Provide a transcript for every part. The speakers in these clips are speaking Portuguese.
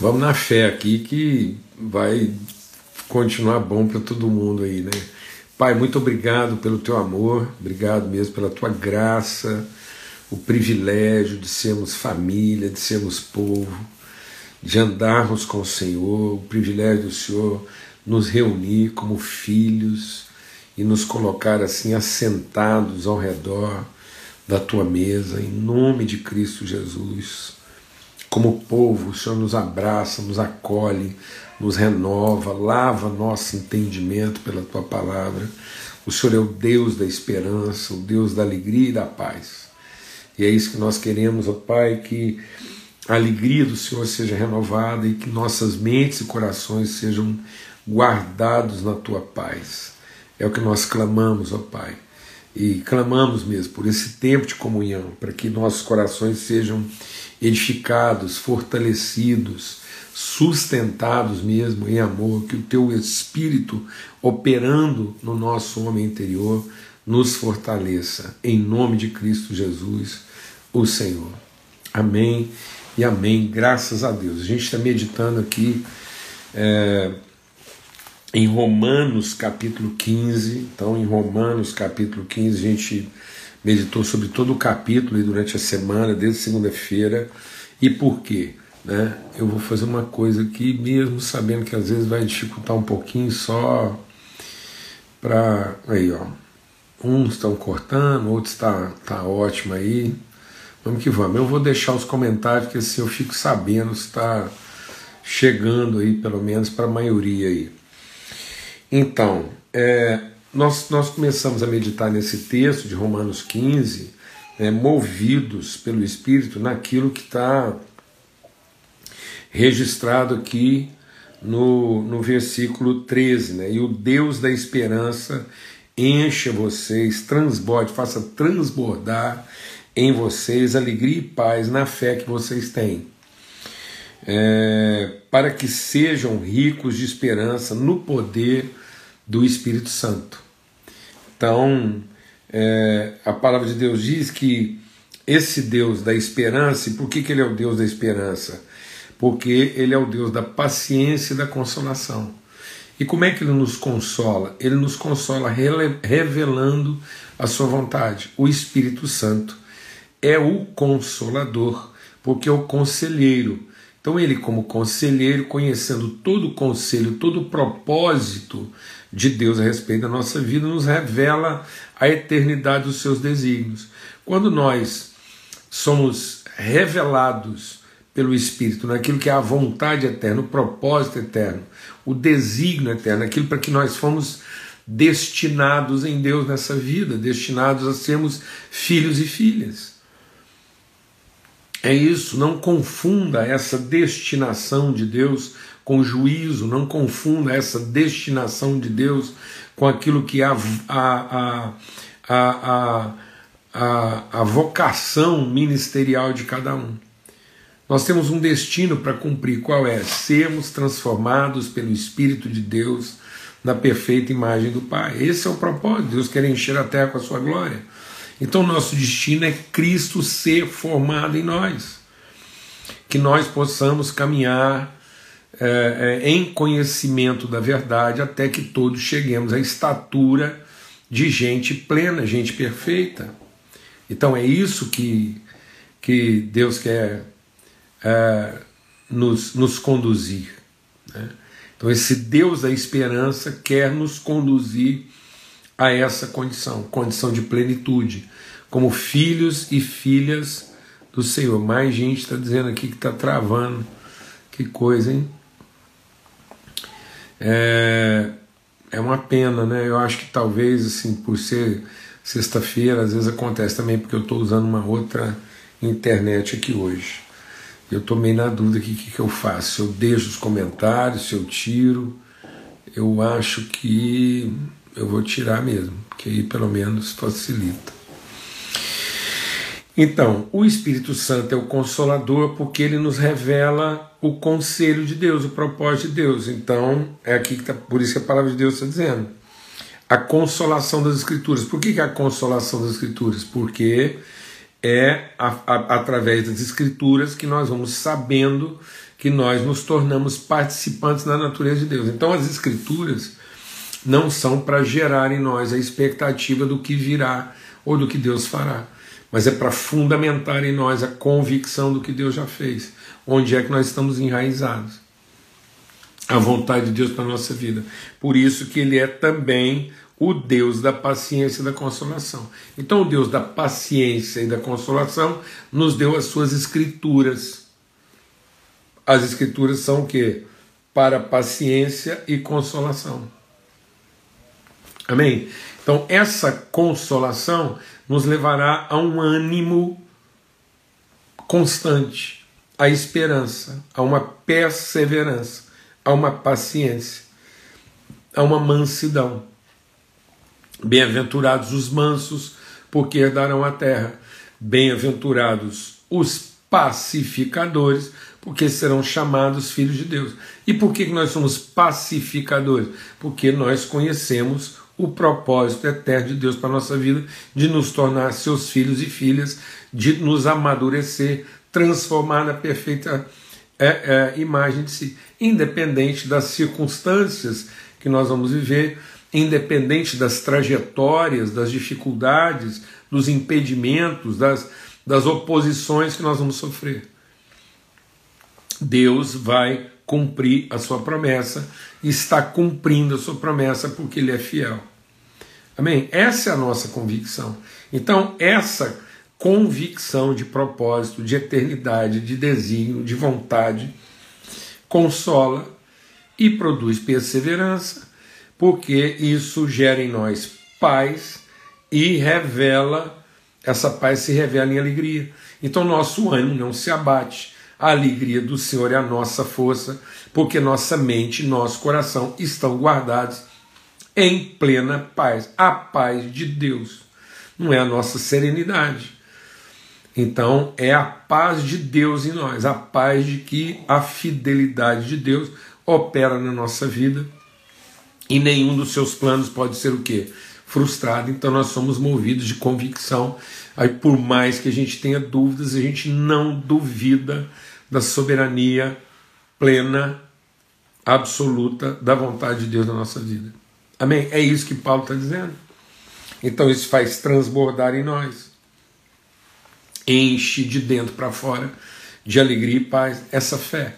Vamos na fé aqui que vai continuar bom para todo mundo aí, né? Pai, muito obrigado pelo teu amor, obrigado mesmo pela tua graça, o privilégio de sermos família, de sermos povo, de andarmos com o Senhor, o privilégio do Senhor nos reunir como filhos e nos colocar assim assentados ao redor da tua mesa, em nome de Cristo Jesus. Como povo, o Senhor nos abraça, nos acolhe, nos renova, lava nosso entendimento pela tua palavra. O Senhor é o Deus da esperança, o Deus da alegria e da paz. E é isso que nós queremos, ó Pai, que a alegria do Senhor seja renovada e que nossas mentes e corações sejam guardados na tua paz. É o que nós clamamos, ó Pai. E clamamos mesmo por esse tempo de comunhão, para que nossos corações sejam edificados, fortalecidos, sustentados mesmo em amor, que o teu Espírito operando no nosso homem interior nos fortaleça, em nome de Cristo Jesus, o Senhor. Amém e amém, graças a Deus. A gente está meditando aqui é, em Romanos capítulo 15, então em Romanos capítulo 15 a gente meditou sobre todo o capítulo durante a semana, desde segunda-feira. E por quê? Né? Eu vou fazer uma coisa aqui, mesmo sabendo que às vezes vai dificultar um pouquinho, só para. Aí, ó. Uns estão cortando, outros está tá ótimo aí. Vamos que vamos. Eu vou deixar os comentários, que assim eu fico sabendo se está chegando aí, pelo menos para a maioria aí. Então, é, nós, nós começamos a meditar nesse texto de Romanos 15, né, movidos pelo Espírito naquilo que está registrado aqui no, no versículo 13. Né, e o Deus da esperança encha vocês, transborde, faça transbordar em vocês alegria e paz na fé que vocês têm. É, para que sejam ricos de esperança no poder do Espírito Santo. Então, é, a palavra de Deus diz que esse Deus da esperança, e por que, que ele é o Deus da esperança? Porque ele é o Deus da paciência e da consolação. E como é que ele nos consola? Ele nos consola revelando a sua vontade. O Espírito Santo é o consolador, porque é o conselheiro. Então, ele, como conselheiro, conhecendo todo o conselho, todo o propósito de Deus a respeito da nossa vida, nos revela a eternidade dos seus desígnios. Quando nós somos revelados pelo Espírito naquilo que é a vontade eterna, o propósito eterno, o desígnio eterno, aquilo para que nós fomos destinados em Deus nessa vida, destinados a sermos filhos e filhas. É isso, não confunda essa destinação de Deus com juízo, não confunda essa destinação de Deus com aquilo que a, a, a, a, a vocação ministerial de cada um. Nós temos um destino para cumprir, qual é? Sermos transformados pelo Espírito de Deus na perfeita imagem do Pai. Esse é o propósito. Deus quer encher a terra com a sua glória. Então, nosso destino é Cristo ser formado em nós. Que nós possamos caminhar é, é, em conhecimento da verdade, até que todos cheguemos à estatura de gente plena, gente perfeita. Então é isso que, que Deus quer é, nos, nos conduzir. Né? Então, esse Deus da esperança quer nos conduzir a essa condição condição de plenitude, como filhos e filhas do Senhor. Mais gente está dizendo aqui que está travando. Que coisa, hein? É, é uma pena, né? Eu acho que talvez, assim, por ser sexta-feira, às vezes acontece também porque eu estou usando uma outra internet aqui hoje. Eu estou meio na dúvida aqui o que, que eu faço. Se eu deixo os comentários, se eu tiro. Eu acho que eu vou tirar mesmo, porque aí pelo menos facilita. Então, o Espírito Santo é o consolador porque ele nos revela o conselho de Deus, o propósito de Deus. Então, é aqui que tá, por isso que a palavra de Deus está dizendo. A consolação das Escrituras. Por que, que é a consolação das Escrituras? Porque é a, a, através das Escrituras que nós vamos sabendo que nós nos tornamos participantes da natureza de Deus. Então as escrituras não são para gerar em nós a expectativa do que virá ou do que Deus fará, mas é para fundamentar em nós a convicção do que Deus já fez, onde é que nós estamos enraizados. A vontade de Deus para a nossa vida. Por isso que ele é também o Deus da paciência e da consolação. Então, o Deus da paciência e da consolação nos deu as suas escrituras. As escrituras são o quê? Para paciência e consolação. Amém? Então, essa consolação nos levará a um ânimo constante, a esperança, a uma perseverança, a uma paciência, a uma mansidão. Bem-aventurados os mansos, porque herdarão a terra. Bem-aventurados os pacificadores, porque serão chamados filhos de Deus. E por que nós somos pacificadores? Porque nós conhecemos o propósito eterno de Deus para a nossa vida, de nos tornar seus filhos e filhas, de nos amadurecer, transformar na perfeita é, é, imagem de si, independente das circunstâncias que nós vamos viver, independente das trajetórias, das dificuldades, dos impedimentos, das, das oposições que nós vamos sofrer. Deus vai cumprir a sua promessa, está cumprindo a sua promessa porque Ele é fiel. Amém? Essa é a nossa convicção. Então, essa convicção de propósito, de eternidade, de desígnio, de vontade, consola e produz perseverança, porque isso gera em nós paz e revela, essa paz se revela em alegria. Então, nosso ânimo não se abate a alegria do Senhor é a nossa força, porque nossa mente e nosso coração estão guardados em plena paz. A paz de Deus não é a nossa serenidade. Então, é a paz de Deus em nós, a paz de que a fidelidade de Deus opera na nossa vida e nenhum dos seus planos pode ser o quê? Frustrado. Então, nós somos movidos de convicção. Aí, por mais que a gente tenha dúvidas, a gente não duvida da soberania plena, absoluta da vontade de Deus na nossa vida. Amém? É isso que Paulo está dizendo. Então isso faz transbordar em nós, enche de dentro para fora de alegria e paz essa fé.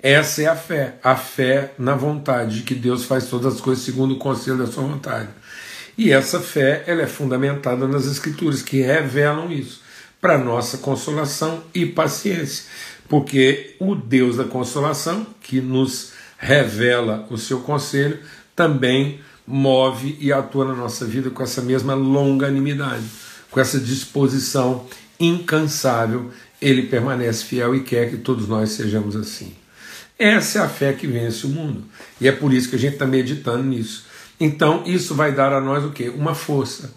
Essa é a fé, a fé na vontade de que Deus faz todas as coisas segundo o conselho da sua vontade. E essa fé ela é fundamentada nas Escrituras, que revelam isso para nossa consolação e paciência porque o Deus da consolação, que nos revela o seu conselho, também move e atua na nossa vida com essa mesma longanimidade, com essa disposição incansável. Ele permanece fiel e quer que todos nós sejamos assim. Essa é a fé que vence o mundo. E é por isso que a gente está meditando nisso. Então, isso vai dar a nós o quê? Uma força.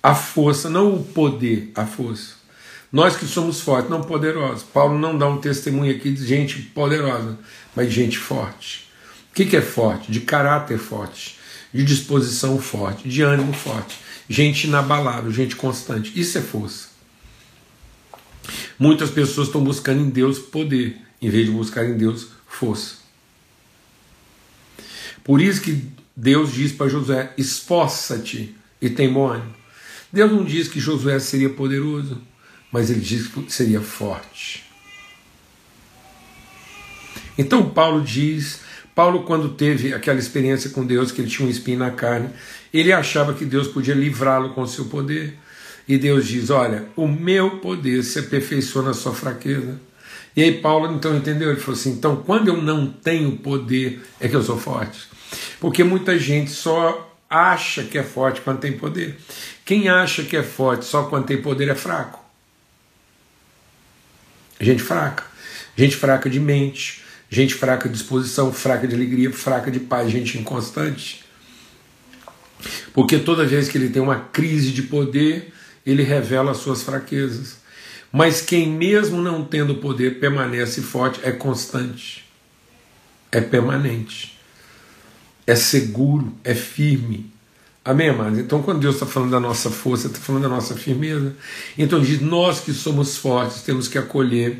A força, não o poder, a força. Nós que somos fortes, não poderosos. Paulo não dá um testemunho aqui de gente poderosa, mas de gente forte. O que, é forte? De caráter forte, de disposição forte, de ânimo forte, gente inabalável, gente constante. Isso é força. Muitas pessoas estão buscando em Deus poder, em vez de buscar em Deus força. Por isso que Deus diz para Josué: esforça-te e tem bom ânimo. Deus não diz que Josué seria poderoso mas ele diz que seria forte. Então Paulo diz, Paulo quando teve aquela experiência com Deus, que ele tinha um espinho na carne, ele achava que Deus podia livrá-lo com o seu poder. E Deus diz: Olha, o meu poder se aperfeiçoa na sua fraqueza. E aí Paulo então entendeu, ele falou assim: então quando eu não tenho poder é que eu sou forte. Porque muita gente só acha que é forte quando tem poder. Quem acha que é forte só quando tem poder é fraco. Gente fraca. Gente fraca de mente, gente fraca de disposição, fraca de alegria, fraca de paz, gente inconstante. Porque toda vez que ele tem uma crise de poder, ele revela as suas fraquezas. Mas quem, mesmo não tendo poder, permanece forte, é constante, é permanente, é seguro, é firme. Amém, amados? Então, quando Deus está falando da nossa força, está falando da nossa firmeza. Então, diz: nós que somos fortes temos que acolher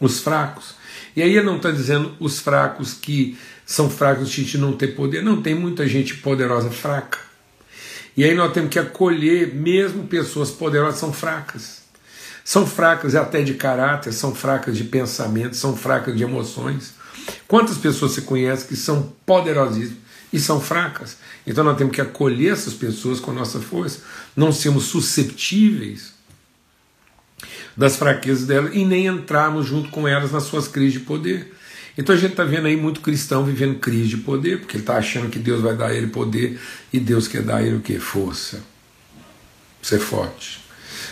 os fracos. E aí ele não está dizendo os fracos que são fracos de não ter poder. Não, tem muita gente poderosa fraca. E aí nós temos que acolher, mesmo pessoas poderosas são fracas. São fracas até de caráter, são fracas de pensamento, são fracas de emoções. Quantas pessoas você conhece que são poderosíssimas e são fracas? Então nós temos que acolher essas pessoas com nossa força, não sermos susceptíveis das fraquezas delas e nem entrarmos junto com elas nas suas crises de poder. Então a gente está vendo aí muito cristão vivendo crise de poder, porque ele está achando que Deus vai dar a ele poder e Deus quer dar a ele o que? Força. Ser forte.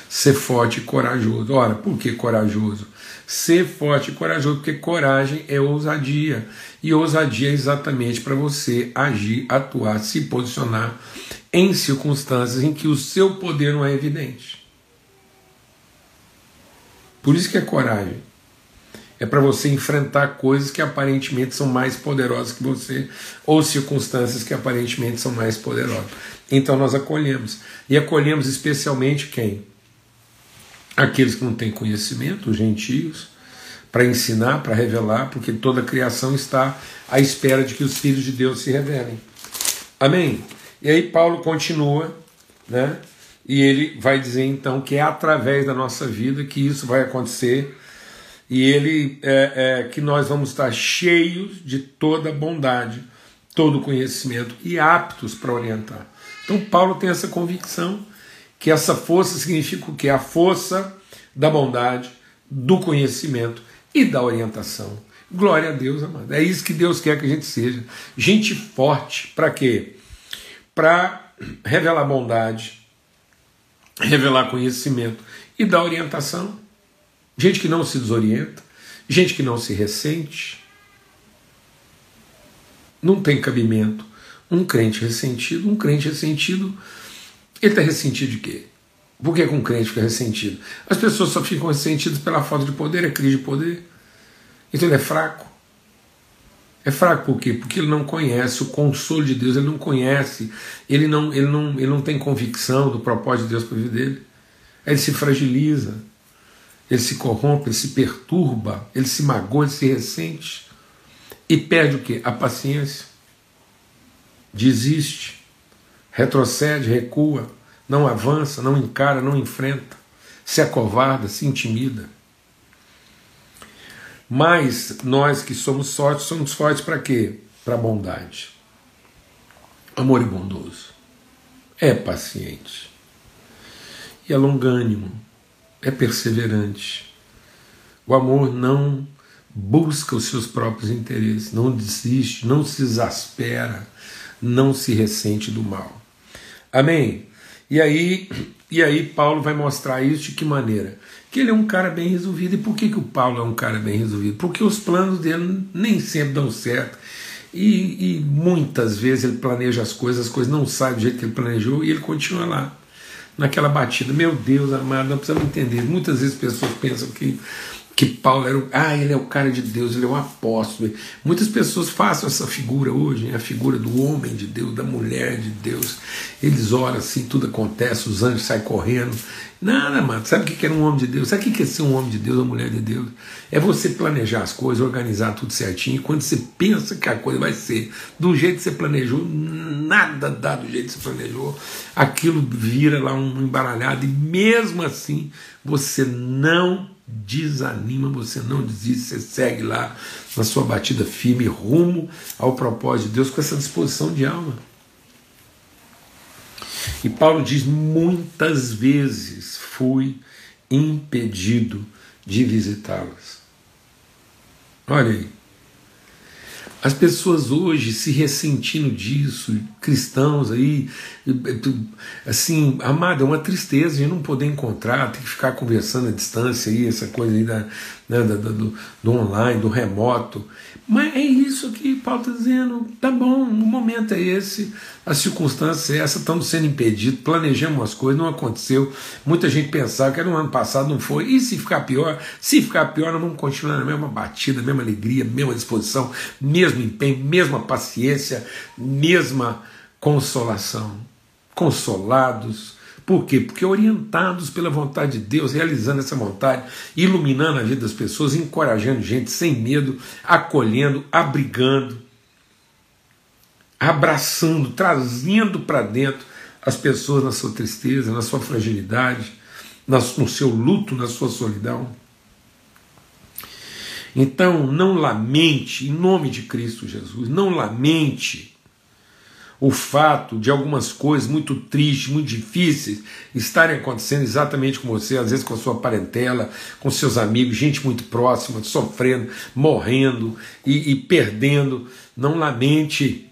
Ser forte e corajoso. Ora, por que corajoso? Ser forte e corajoso, porque coragem é ousadia. E ousadia é exatamente para você agir, atuar, se posicionar em circunstâncias em que o seu poder não é evidente. Por isso que é coragem é para você enfrentar coisas que aparentemente são mais poderosas que você, ou circunstâncias que aparentemente são mais poderosas. Então nós acolhemos. E acolhemos especialmente quem? Aqueles que não têm conhecimento, os gentios, para ensinar, para revelar, porque toda a criação está à espera de que os filhos de Deus se revelem. Amém? E aí Paulo continua, né? E ele vai dizer então que é através da nossa vida que isso vai acontecer e ele é, é, que nós vamos estar cheios de toda bondade, todo conhecimento e aptos para orientar. Então Paulo tem essa convicção que essa força significa o que? A força da bondade, do conhecimento e da orientação. Glória a Deus, amado. É isso que Deus quer que a gente seja. Gente forte, para quê? Para revelar bondade, revelar conhecimento e dar orientação gente que não se desorienta, gente que não se ressente. Não tem cabimento. Um crente ressentido, um crente ressentido, ele está ressentido de quê? Por que um crente fica ressentido? As pessoas só ficam ressentidas pela falta de poder, é crise de poder. Então ele é fraco. É fraco por quê? Porque ele não conhece o consolo de Deus, ele não conhece, ele não, ele não, ele não tem convicção do propósito de Deus para a vida dele. Aí ele se fragiliza, ele se corrompe, ele se perturba, ele se magoa, ele se ressente e perde o que? A paciência. Desiste, retrocede, recua, não avança, não encara, não enfrenta, se acovarda, se intimida. Mas nós que somos fortes, somos fortes para quê? Para bondade. Amor e bondoso. É paciente. E é longânimo é perseverante. O amor não busca os seus próprios interesses, não desiste, não se exaspera, não se ressente do mal. Amém? E aí, e aí Paulo vai mostrar isso de que maneira? Que ele é um cara bem resolvido. E por que, que o Paulo é um cara bem resolvido? Porque os planos dele nem sempre dão certo. E, e muitas vezes ele planeja as coisas, as coisas não saem do jeito que ele planejou e ele continua lá naquela batida. Meu Deus amado, nós precisamos entender. Muitas vezes pessoas pensam que, que Paulo era o, ah, ele é o cara de Deus, ele é um apóstolo. Muitas pessoas fazem essa figura hoje, né? a figura do homem de Deus, da mulher de Deus. Eles oram assim, tudo acontece, os anjos saem correndo. Nada, mano. Sabe o que é um homem de Deus? Sabe o que é ser um homem de Deus, uma mulher de Deus? É você planejar as coisas, organizar tudo certinho. E quando você pensa que a coisa vai ser do jeito que você planejou, nada dá do jeito que você planejou. Aquilo vira lá um embaralhado. E mesmo assim, você não desanima, você não desiste, você segue lá na sua batida firme, rumo ao propósito de Deus, com essa disposição de alma. E Paulo diz: muitas vezes fui impedido de visitá-las. Olha aí. As pessoas hoje se ressentindo disso, cristãos aí, assim, amado, é uma tristeza gente não poder encontrar, tem que ficar conversando à distância aí, essa coisa aí da, né, da do, do online, do remoto. Mas é isso que Paulo está dizendo. Tá bom, o momento é esse, a circunstância é essa, estamos sendo impedidos, planejamos as coisas, não aconteceu. Muita gente pensava que era no ano passado, não foi. E se ficar pior? Se ficar pior, nós vamos continuar na mesma batida, mesma alegria, mesma disposição, mesmo empenho, mesma paciência, mesma consolação. Consolados, Por quê? Porque orientados pela vontade de Deus, realizando essa vontade, iluminando a vida das pessoas, encorajando gente sem medo, acolhendo, abrigando, abraçando, trazendo para dentro as pessoas na sua tristeza, na sua fragilidade, no seu luto, na sua solidão. Então, não lamente, em nome de Cristo Jesus, não lamente o fato de algumas coisas muito tristes, muito difíceis estarem acontecendo exatamente com você, às vezes com a sua parentela, com seus amigos, gente muito próxima, sofrendo, morrendo e, e perdendo. Não lamente.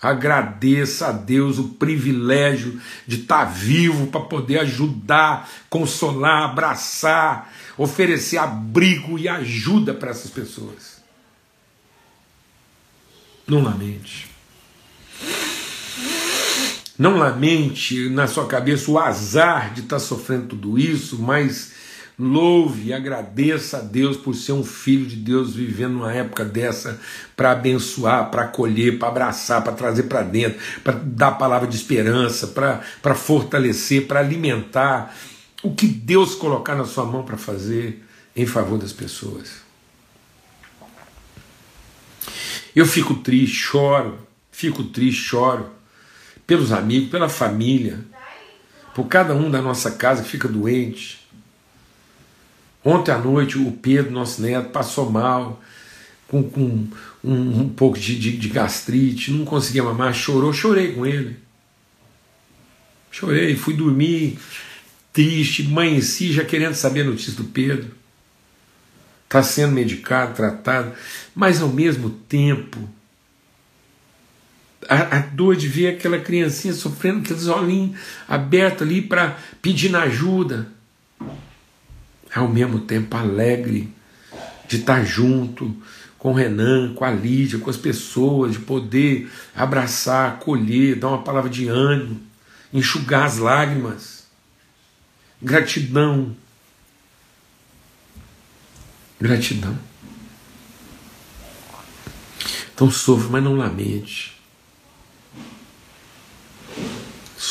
Agradeça a Deus o privilégio de estar vivo para poder ajudar, consolar, abraçar, oferecer abrigo e ajuda para essas pessoas. Não lamente. Não lamente na sua cabeça o azar de estar sofrendo tudo isso, mas louve e agradeça a Deus por ser um filho de Deus vivendo numa época dessa para abençoar, para acolher, para abraçar, para trazer para dentro, para dar palavra de esperança, para fortalecer, para alimentar o que Deus colocar na sua mão para fazer em favor das pessoas. Eu fico triste, choro, fico triste, choro. Pelos amigos, pela família, por cada um da nossa casa que fica doente. Ontem à noite o Pedro, nosso neto, passou mal, com, com um, um, pouco de, de, de gastrite, não conseguia mamar, chorou, chorei com ele. Chorei, fui dormir. Triste, amanheci já querendo saber a notícia do Pedro. Está sendo medicado, tratado, mas ao mesmo tempo, a, a, dor de ver aquela criancinha sofrendo, aqueles olhinhos abertos ali para pedir ajuda, ao mesmo tempo alegre de estar junto com o Renan, com a Lídia, com as pessoas, de poder abraçar, acolher, dar uma palavra de ânimo, enxugar as lágrimas Gratidão. Gratidão. Então sofra, mas não lamente.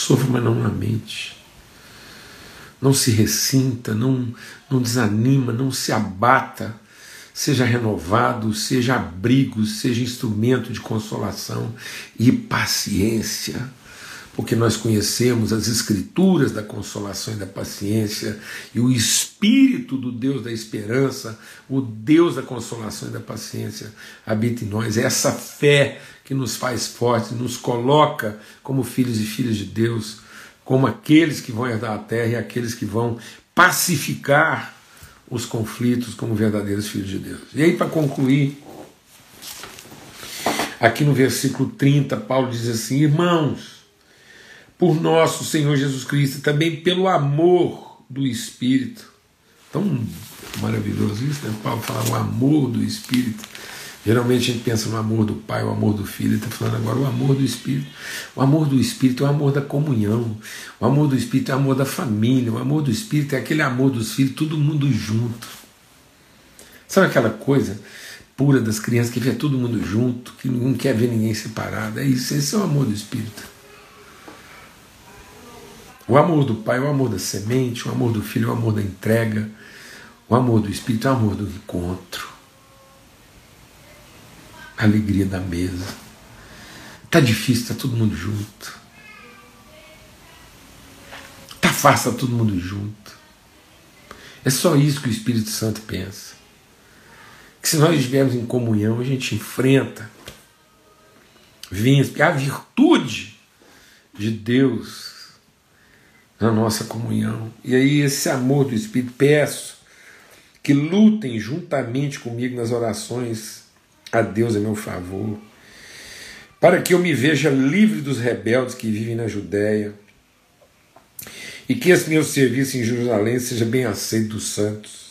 Sofra, mas não lamente. Não se ressinta, não, não desanima, não se abata. Seja renovado, seja abrigo, seja instrumento de consolação e paciência porque nós conhecemos as escrituras da consolação e da paciência, e o Espírito do Deus da esperança, o Deus da consolação e da paciência, habita em nós. É essa fé que nos faz fortes, nos coloca como filhos e filhas de Deus, como aqueles que vão herdar a terra e aqueles que vão pacificar os conflitos como verdadeiros filhos de Deus. E aí, para concluir, aqui no versículo 30, Paulo diz assim: Irmãos, por nosso Senhor Jesus Cristo também pelo amor do Espírito. Tão maravilhoso isso, né? Paulo fala o amor do Espírito. Geralmente a gente pensa no amor do Pai, o amor do Filho, ele está falando agora o amor do Espírito. O amor do Espírito é o amor da comunhão, o amor do Espírito é o amor da família, o amor do Espírito é aquele amor dos filhos, todo mundo junto. Sabe aquela coisa pura das crianças que vê todo mundo junto, que não quer ver ninguém separado? É isso, esse é o amor do Espírito. O amor do Pai é o amor da semente, o amor do Filho é o amor da entrega, o amor do Espírito é o amor do encontro, a alegria da mesa. Tá difícil, tá todo mundo junto. Tá fácil, tá todo mundo junto. É só isso que o Espírito Santo pensa. Que se nós estivermos em comunhão, a gente enfrenta, vence, porque a virtude de Deus na nossa comunhão. E aí, esse amor do Espírito, peço que lutem juntamente comigo nas orações a Deus a meu favor, para que eu me veja livre dos rebeldes que vivem na Judéia e que esse meu serviço em Jerusalém seja bem aceito dos santos.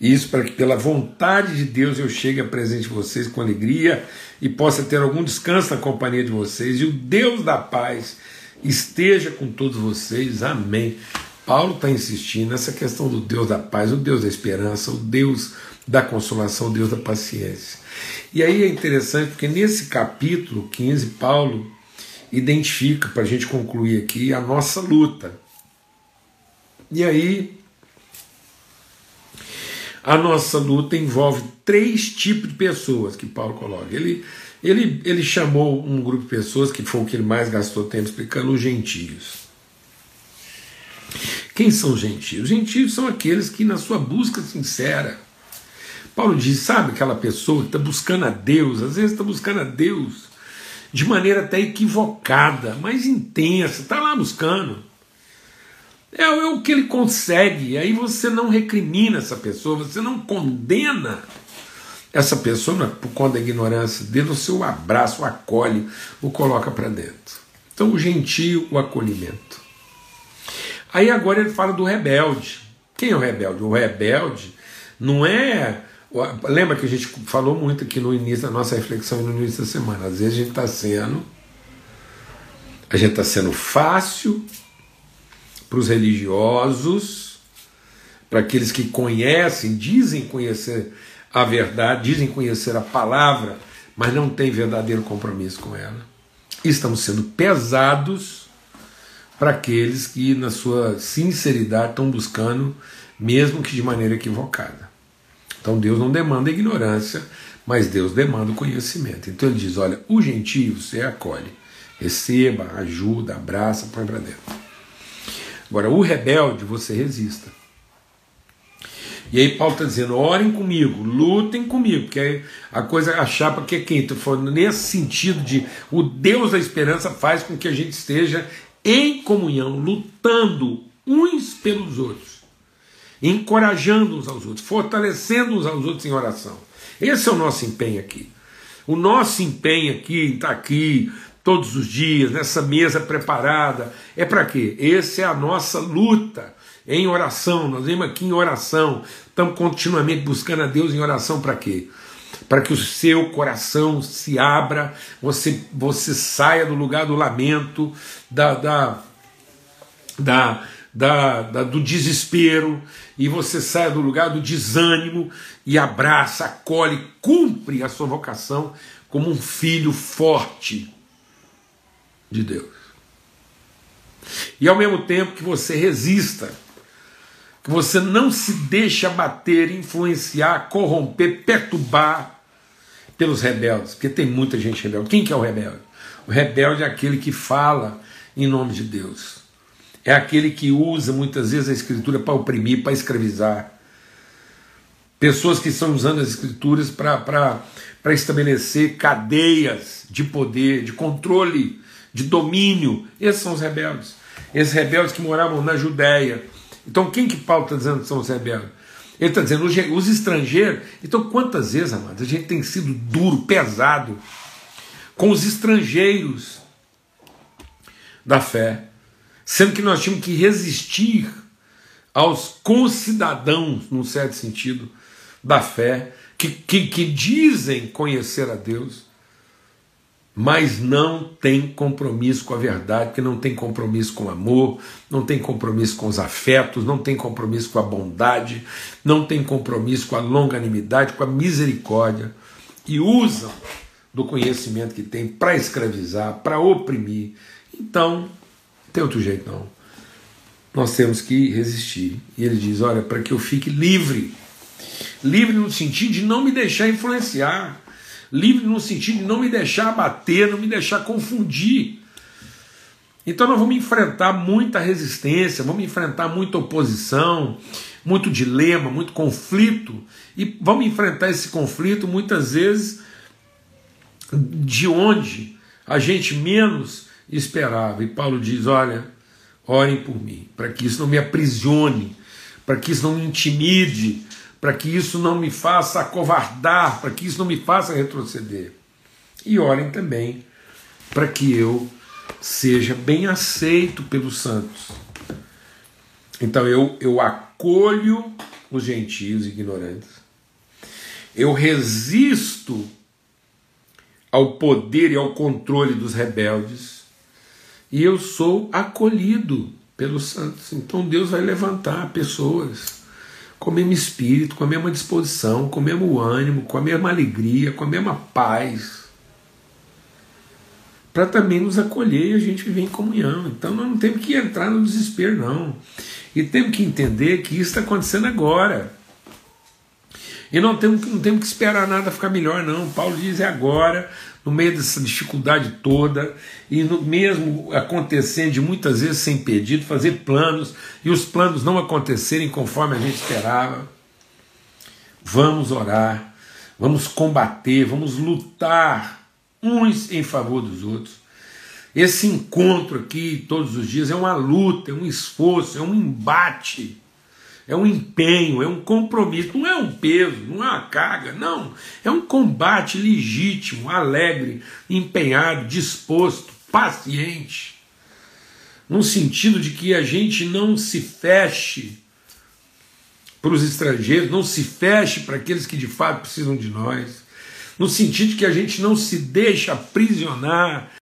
Isso para que, pela vontade de Deus, eu chegue a presente de vocês com alegria e possa ter algum descanso na companhia de vocês. E o Deus da paz esteja com todos vocês. Amém. Paulo está insistindo nessa questão do Deus da paz, o Deus da esperança, o Deus da consolação, o Deus da paciência. E aí é interessante porque nesse capítulo 15, Paulo identifica, para a gente concluir aqui, a nossa luta. E aí, a nossa luta envolve três tipos de pessoas que Paulo coloca. Ele, ele, ele chamou um grupo de pessoas, que foi o que ele mais gastou tempo explicando, os gentios. Quem são os gentios? Os gentios são aqueles que, na sua busca sincera, Paulo diz: sabe aquela pessoa que está buscando a Deus, às vezes está buscando a Deus de maneira até equivocada, mas intensa, está lá buscando. É, é, o que ele consegue, aí você não recrimina essa pessoa, você não condena essa pessoa por conta da ignorância dele, o abraça, o acolhe, o coloca para dentro. Então, o gentio, o acolhimento. Aí agora ele fala do rebelde. Quem é o rebelde? O rebelde não é. Lembra que a gente falou muito aqui no início da nossa reflexão no início da semana. Às vezes a gente está sendo. A gente está sendo fácil para os religiosos, para aqueles que conhecem, dizem conhecer a verdade, dizem conhecer a palavra, mas não têm verdadeiro compromisso com ela. estamos sendo pesados para aqueles que, na sua sinceridade, estão buscando, mesmo que de maneira equivocada. Então Deus não demanda ignorância, mas Deus demanda o conhecimento. Então ele diz: olha, o gentio você acolhe, receba, ajuda, abraça, põe para dentro. Agora, o rebelde você resista. E aí Paulo está dizendo: orem comigo, lutem comigo, porque a coisa, a chapa que é falando nesse sentido de o Deus da esperança faz com que a gente esteja em comunhão, lutando uns pelos outros, encorajando uns aos outros, fortalecendo uns aos outros em oração. Esse é o nosso empenho aqui. O nosso empenho aqui, estar tá aqui todos os dias, nessa mesa preparada, é para quê? Essa é a nossa luta em oração. Nós vemos aqui em oração, estamos continuamente buscando a Deus em oração para quê? para que o seu coração se abra, você, você saia do lugar do lamento, da, da, da, da, da, do desespero, e você saia do lugar do desânimo e abraça, acolhe, cumpre a sua vocação como um filho forte de Deus. E ao mesmo tempo que você resista, que você não se deixa bater, influenciar, corromper, perturbar pelos rebeldes, porque tem muita gente rebelde. Quem que é o rebelde? O rebelde é aquele que fala em nome de Deus. É aquele que usa muitas vezes a escritura para oprimir, para escravizar. Pessoas que estão usando as escrituras para estabelecer cadeias de poder, de controle, de domínio. Esses são os rebeldes. Esses rebeldes que moravam na Judéia. Então, quem que Paulo está dizendo que são os rebeldes? Ele está dizendo os estrangeiros. Então, quantas vezes, amados, a gente tem sido duro, pesado com os estrangeiros da fé, sendo que nós tínhamos que resistir aos concidadãos, num certo sentido, da fé, que, que, que dizem conhecer a Deus, mas não tem compromisso com a verdade, porque não tem compromisso com o amor, não tem compromisso com os afetos, não tem compromisso com a bondade, não tem compromisso com a longanimidade, com a misericórdia, e usam do conhecimento que tem para escravizar, para oprimir. Então, não tem outro jeito não. Nós temos que resistir. E ele diz: olha, para que eu fique livre. Livre no sentido de não me deixar influenciar livre no sentido de não me deixar abater, não me deixar confundir. Então nós vamos enfrentar muita resistência, vamos enfrentar muita oposição, muito dilema, muito conflito, e vamos enfrentar esse conflito muitas vezes de onde a gente menos esperava. E Paulo diz: olha, orem por mim, para que isso não me aprisione, para que isso não me intimide, para que isso não me faça acovardar, para que isso não me faça retroceder. E orem também para que eu seja bem aceito pelos santos. Então eu, eu acolho os gentios ignorantes, eu resisto ao poder e ao controle dos rebeldes, e eu sou acolhido pelos santos. Então Deus vai levantar pessoas com o mesmo espírito, com a mesma disposição, com o mesmo ânimo, com a mesma alegria, com a mesma paz, para também nos acolher e a gente viver em comunhão. Então nós não temos que entrar no desespero, não. E temos que entender que isso está acontecendo agora. E não temos, não temos que esperar nada ficar melhor, não. Paulo diz: é agora, no meio dessa dificuldade toda, e no, mesmo acontecendo de muitas vezes sem pedido, fazer planos, e os planos não acontecerem conforme a gente esperava. Vamos orar, vamos combater, vamos lutar uns em favor dos outros. Esse encontro aqui todos os dias é uma luta, é um esforço, é um embate é um empenho, é um compromisso, não é um peso, não é uma carga, não. É um combate legítimo, alegre, empenhado, disposto, paciente. No sentido de que a gente não se feche para os estrangeiros, não se feche para aqueles que de fato precisam de nós. No sentido de que a gente não se deixa aprisionar